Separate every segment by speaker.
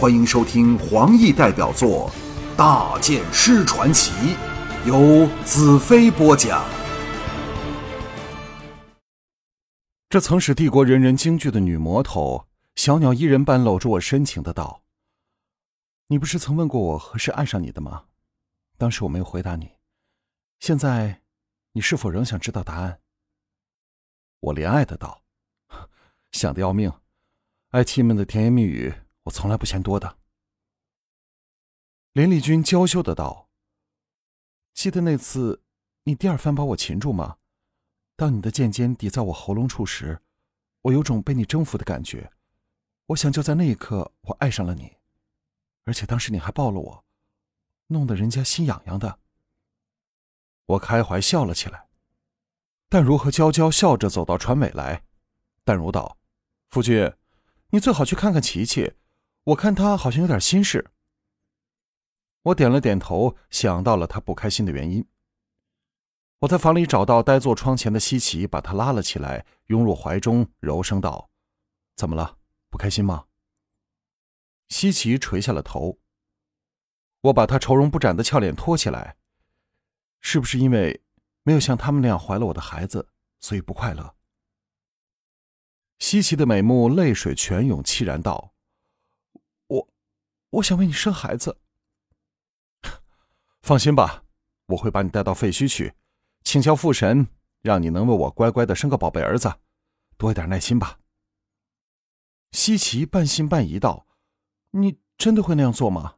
Speaker 1: 欢迎收听黄奕代表作《大剑师传奇》，由子飞播讲。
Speaker 2: 这曾使帝国人人惊惧的女魔头小鸟依人般搂住我，深情的道：“你不是曾问过我何时爱上你的吗？当时我没有回答你。现在，你是否仍想知道答案？”我怜爱的道：“ 想的要命，爱妻们的甜言蜜语，我从来不嫌多的。”林丽君娇羞的道：“记得那次，你第二番把我擒住吗？”当你的剑尖抵在我喉咙处时，我有种被你征服的感觉。我想就在那一刻，我爱上了你，而且当时你还抱了我，弄得人家心痒痒的。我开怀笑了起来。淡如和娇娇笑着走到船尾来。淡如道：“夫君，你最好去看看琪琪，我看他好像有点心事。”我点了点头，想到了他不开心的原因。我在房里找到呆坐窗前的西奇，把他拉了起来，拥入怀中，柔声道：“怎么了？不开心吗？”西奇垂下了头。我把他愁容不展的俏脸托起来：“是不是因为没有像他们那样怀了我的孩子，所以不快乐？”西奇的美目泪水泉涌，凄然道：“，我想为你生孩子。放心吧，我会把你带到废墟去。”请教父神，让你能为我乖乖的生个宝贝儿子，多一点耐心吧。西奇半信半疑道：“你真的会那样做吗？”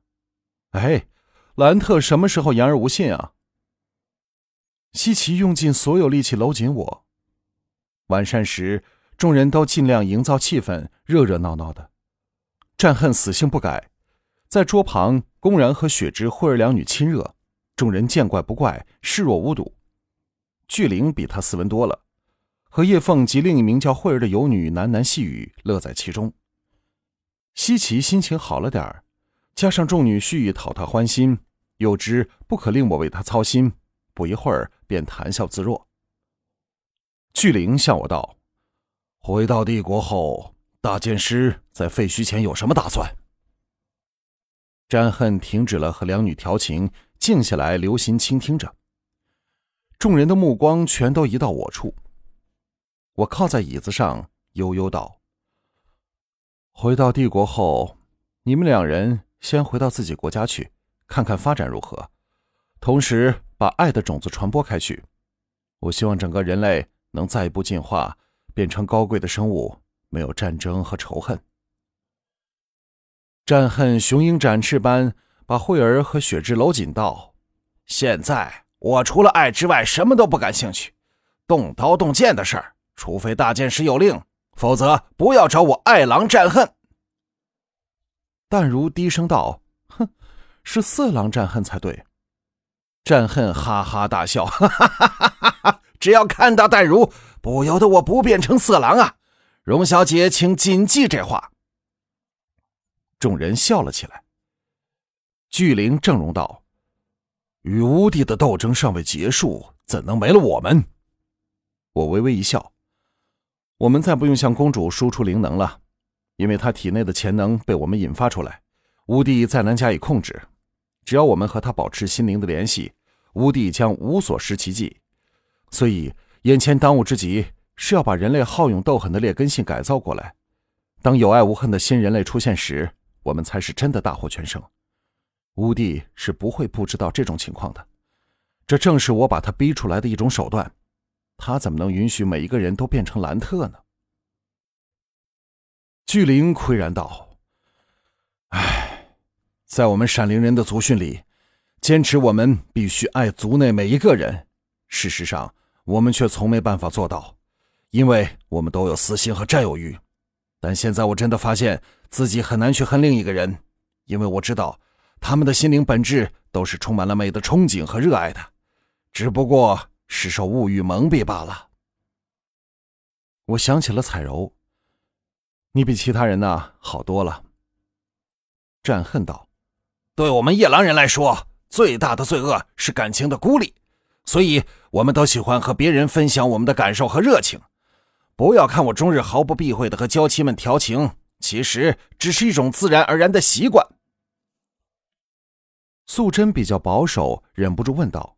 Speaker 2: 哎，兰特什么时候言而无信啊？西奇用尽所有力气搂紧我。晚膳时，众人都尽量营造气氛，热热闹闹的。战恨死性不改，在桌旁公然和雪芝、惠儿两女亲热，众人见怪不怪，视若无睹。巨灵比他斯文多了，和叶凤及另一名叫慧儿的游女喃喃细语，乐在其中。西岐心情好了点儿，加上众女蓄意讨他欢心，又知不可令我为他操心，不一会儿便谈笑自若。巨灵向我道：“回到帝国后，大剑师在废墟前有什么打算？”詹恨停止了和两女调情，静下来留心倾听着。众人的目光全都移到我处。我靠在椅子上，悠悠道：“回到帝国后，你们两人先回到自己国家去，看看发展如何，同时把爱的种子传播开去。我希望整个人类能再一步进化，变成高贵的生物，没有战争和仇恨。”战恨雄鹰展翅般把慧儿和雪芝搂紧道：“现在。”我除了爱之外，什么都不感兴趣。动刀动剑的事儿，除非大剑师有令，否则不要找我爱郎战恨。淡如低声道：“哼，是色狼战恨才对。”战恨哈哈大笑：“ 哈哈哈哈哈！只要看到淡如，不由得我不变成色狼啊！荣小姐，请谨记这话。”众人笑了起来。巨灵正容道。与乌帝的斗争尚未结束，怎能没了我们？我微微一笑。我们再不用向公主输出灵能了，因为她体内的潜能被我们引发出来，乌帝再难加以控制。只要我们和他保持心灵的联系，乌帝将无所施其技。所以，眼前当务之急是要把人类好勇斗狠的劣根性改造过来。当有爱无恨的新人类出现时，我们才是真的大获全胜。乌帝是不会不知道这种情况的，这正是我把他逼出来的一种手段。他怎么能允许每一个人都变成兰特呢？巨灵喟然道：“唉，在我们闪灵人的族训里，坚持我们必须爱族内每一个人。事实上，我们却从没办法做到，因为我们都有私心和占有欲。但现在我真的发现自己很难去恨另一个人，因为我知道。”他们的心灵本质都是充满了美的憧憬和热爱的，只不过是受物欲蒙蔽罢了。我想起了彩柔，你比其他人呢好多了。战恨道：“对我们夜郎人来说，最大的罪恶是感情的孤立，所以我们都喜欢和别人分享我们的感受和热情。不要看我终日毫不避讳的和娇妻们调情，
Speaker 3: 其实只是一种自然而然的习惯。
Speaker 2: 素贞比较保守，忍不住问道：“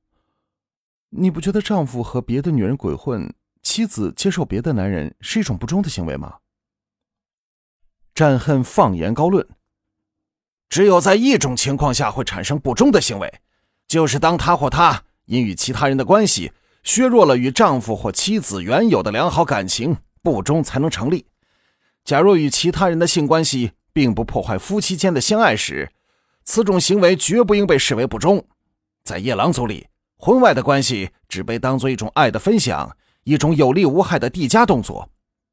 Speaker 2: 你不觉得丈夫和别的女人鬼混，妻子接受别的男人是一种不忠的行为吗？”
Speaker 3: 战恨放言高论：“只有在一种情况下会产生不忠的行为，就是当他或她因与其他人的关系削弱了与丈夫或妻子原有的良好感情，不忠才能成立。假若与其他人的性关系并不破坏夫妻间的相爱时。”此种行为绝不应被视为不忠，在夜郎族里，婚外的关系只被当做一种爱的分享，一种有利无害的缔加动作，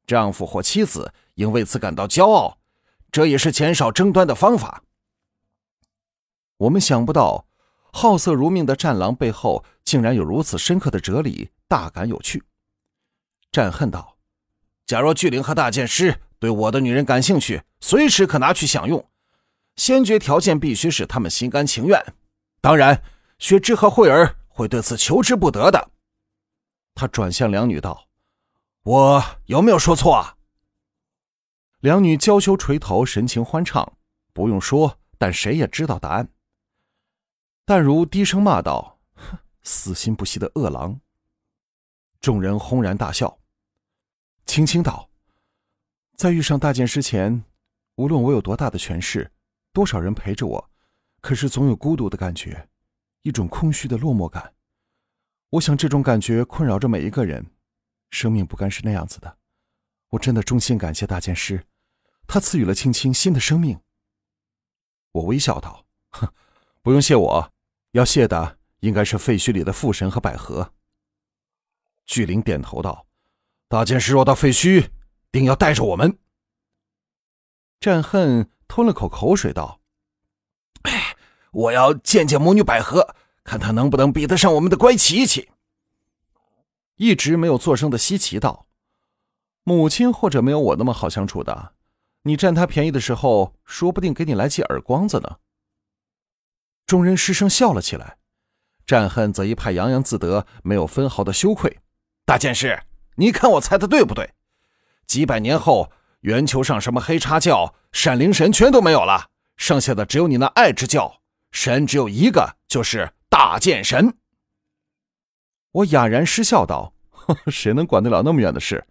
Speaker 3: 丈夫或妻子应为此感到骄傲，这也是减少争端的方法。
Speaker 2: 我们想不到，好色如命的战狼背后竟然有如此深刻的哲理，大感有趣。战恨道：“
Speaker 3: 假若巨灵和大剑师对我的女人感兴趣，随时可拿去享用。”先决条件必须是他们心甘情愿，当然，雪芝和慧儿会对此求之不得的。他转向两女道：“我有没有说错啊？”
Speaker 2: 两女娇羞垂头，神情欢畅。不用说，但谁也知道答案。淡如低声骂道：“哼，死心不息的恶狼！”众人轰然大笑。青青道：“在遇上大剑师前，无论我有多大的权势。”多少人陪着我，可是总有孤独的感觉，一种空虚的落寞感。我想这种感觉困扰着每一个人。生命不该是那样子的。我真的衷心感谢大剑师，他赐予了青青新的生命。我微笑道：“哼，不用谢我，要谢的应该是废墟里的父神和百合。”
Speaker 3: 巨灵点头道：“大剑师若到废墟，定要带着我们。”
Speaker 2: 战恨。吞了口口水，道：“，
Speaker 3: 我要见见魔女百合，看她能不能比得上我们的乖琪琪。”
Speaker 2: 一直没有作声的西奇道：“母亲或者没有我那么好相处的，你占她便宜的时候，说不定给你来记耳光子呢。”众人失声笑了起来，战恨则一派洋洋自得，没有分毫的羞愧。
Speaker 3: 大剑师，你看我猜的对不对？几百年后。圆球上什么黑叉教、闪灵神全都没有了，剩下的只有你那爱之教。神只有一个，就是大剑神。
Speaker 2: 我哑然失笑道：“ 谁能管得了那么远的事？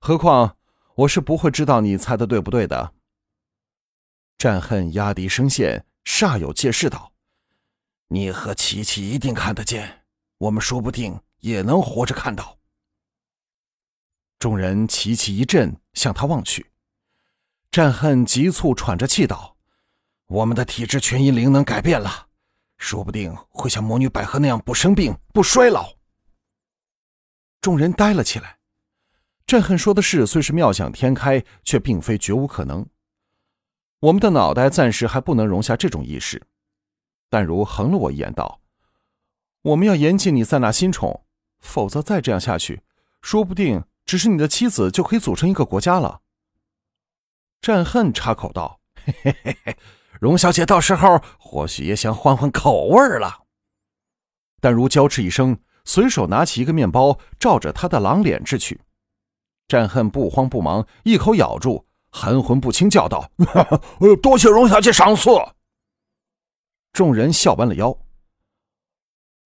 Speaker 2: 何况我是不会知道你猜的对不对的。”
Speaker 3: 战恨压低声线，煞有介事道：“你和琪琪一定看得见，我们说不定也能活着看到。”
Speaker 2: 众人齐齐一震，向他望去。战恨急促喘着气道：“
Speaker 3: 我们的体质全因灵能改变了，说不定会像魔女百合那样不生病、不衰老。”
Speaker 2: 众人呆了起来。战恨说的是，虽是妙想天开，却并非绝无可能。我们的脑袋暂时还不能容下这种意识。但如横了我一眼道：“我们要严禁你在那新宠，否则再这样下去，说不定……”只是你的妻子就可以组成一个国家了。
Speaker 3: 战恨插口道：“嘿嘿嘿嘿，荣小姐到时候或许也想换换口味了。”
Speaker 2: 但如娇斥一声，随手拿起一个面包，照着他的狼脸掷去。战恨不慌不忙，一口咬住，含混不清叫道：“
Speaker 3: 多谢荣小姐赏赐。”
Speaker 2: 众人笑弯了腰。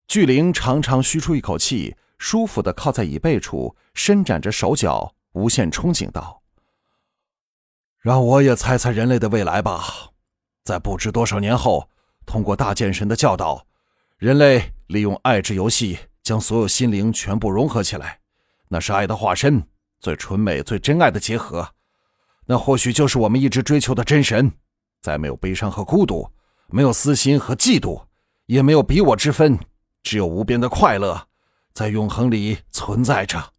Speaker 2: 巨灵长长吁出一口气。舒服的靠在椅背处，伸展着手脚，无限憧憬道：“
Speaker 3: 让我也猜猜人类的未来吧。在不知多少年后，通过大剑神的教导，人类利用爱之游戏，将所有心灵全部融合起来，那是爱的化身，最纯美、最真爱的结合。那或许就是我们一直追求的真神。再没有悲伤和孤独，没有私心和嫉妒，也没有彼我之分，只有无边的快乐。”在永恒里存在着。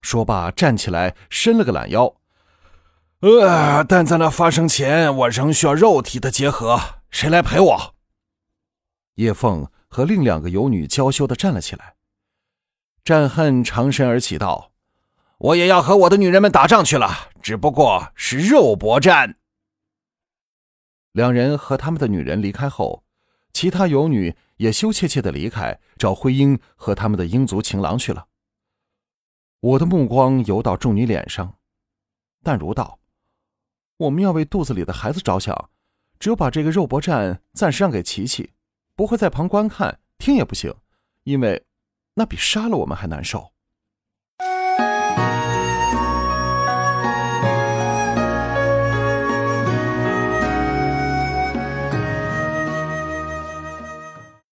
Speaker 2: 说罢，站起来，伸了个懒腰。
Speaker 3: 呃，但在那发生前，我仍需要肉体的结合。谁来陪我？
Speaker 2: 叶凤和另两个游女娇羞的站了起来。战恨长身而起，道：“
Speaker 3: 我也要和我的女人们打仗去了，只不过是肉搏战。”
Speaker 2: 两人和他们的女人离开后，其他游女。也羞怯怯的离开，找灰鹰和他们的鹰族情郎去了。我的目光游到众女脸上，淡如道：“我们要为肚子里的孩子着想，只有把这个肉搏战暂时让给琪琪，不会在旁观看听也不行，因为那比杀了我们还难受。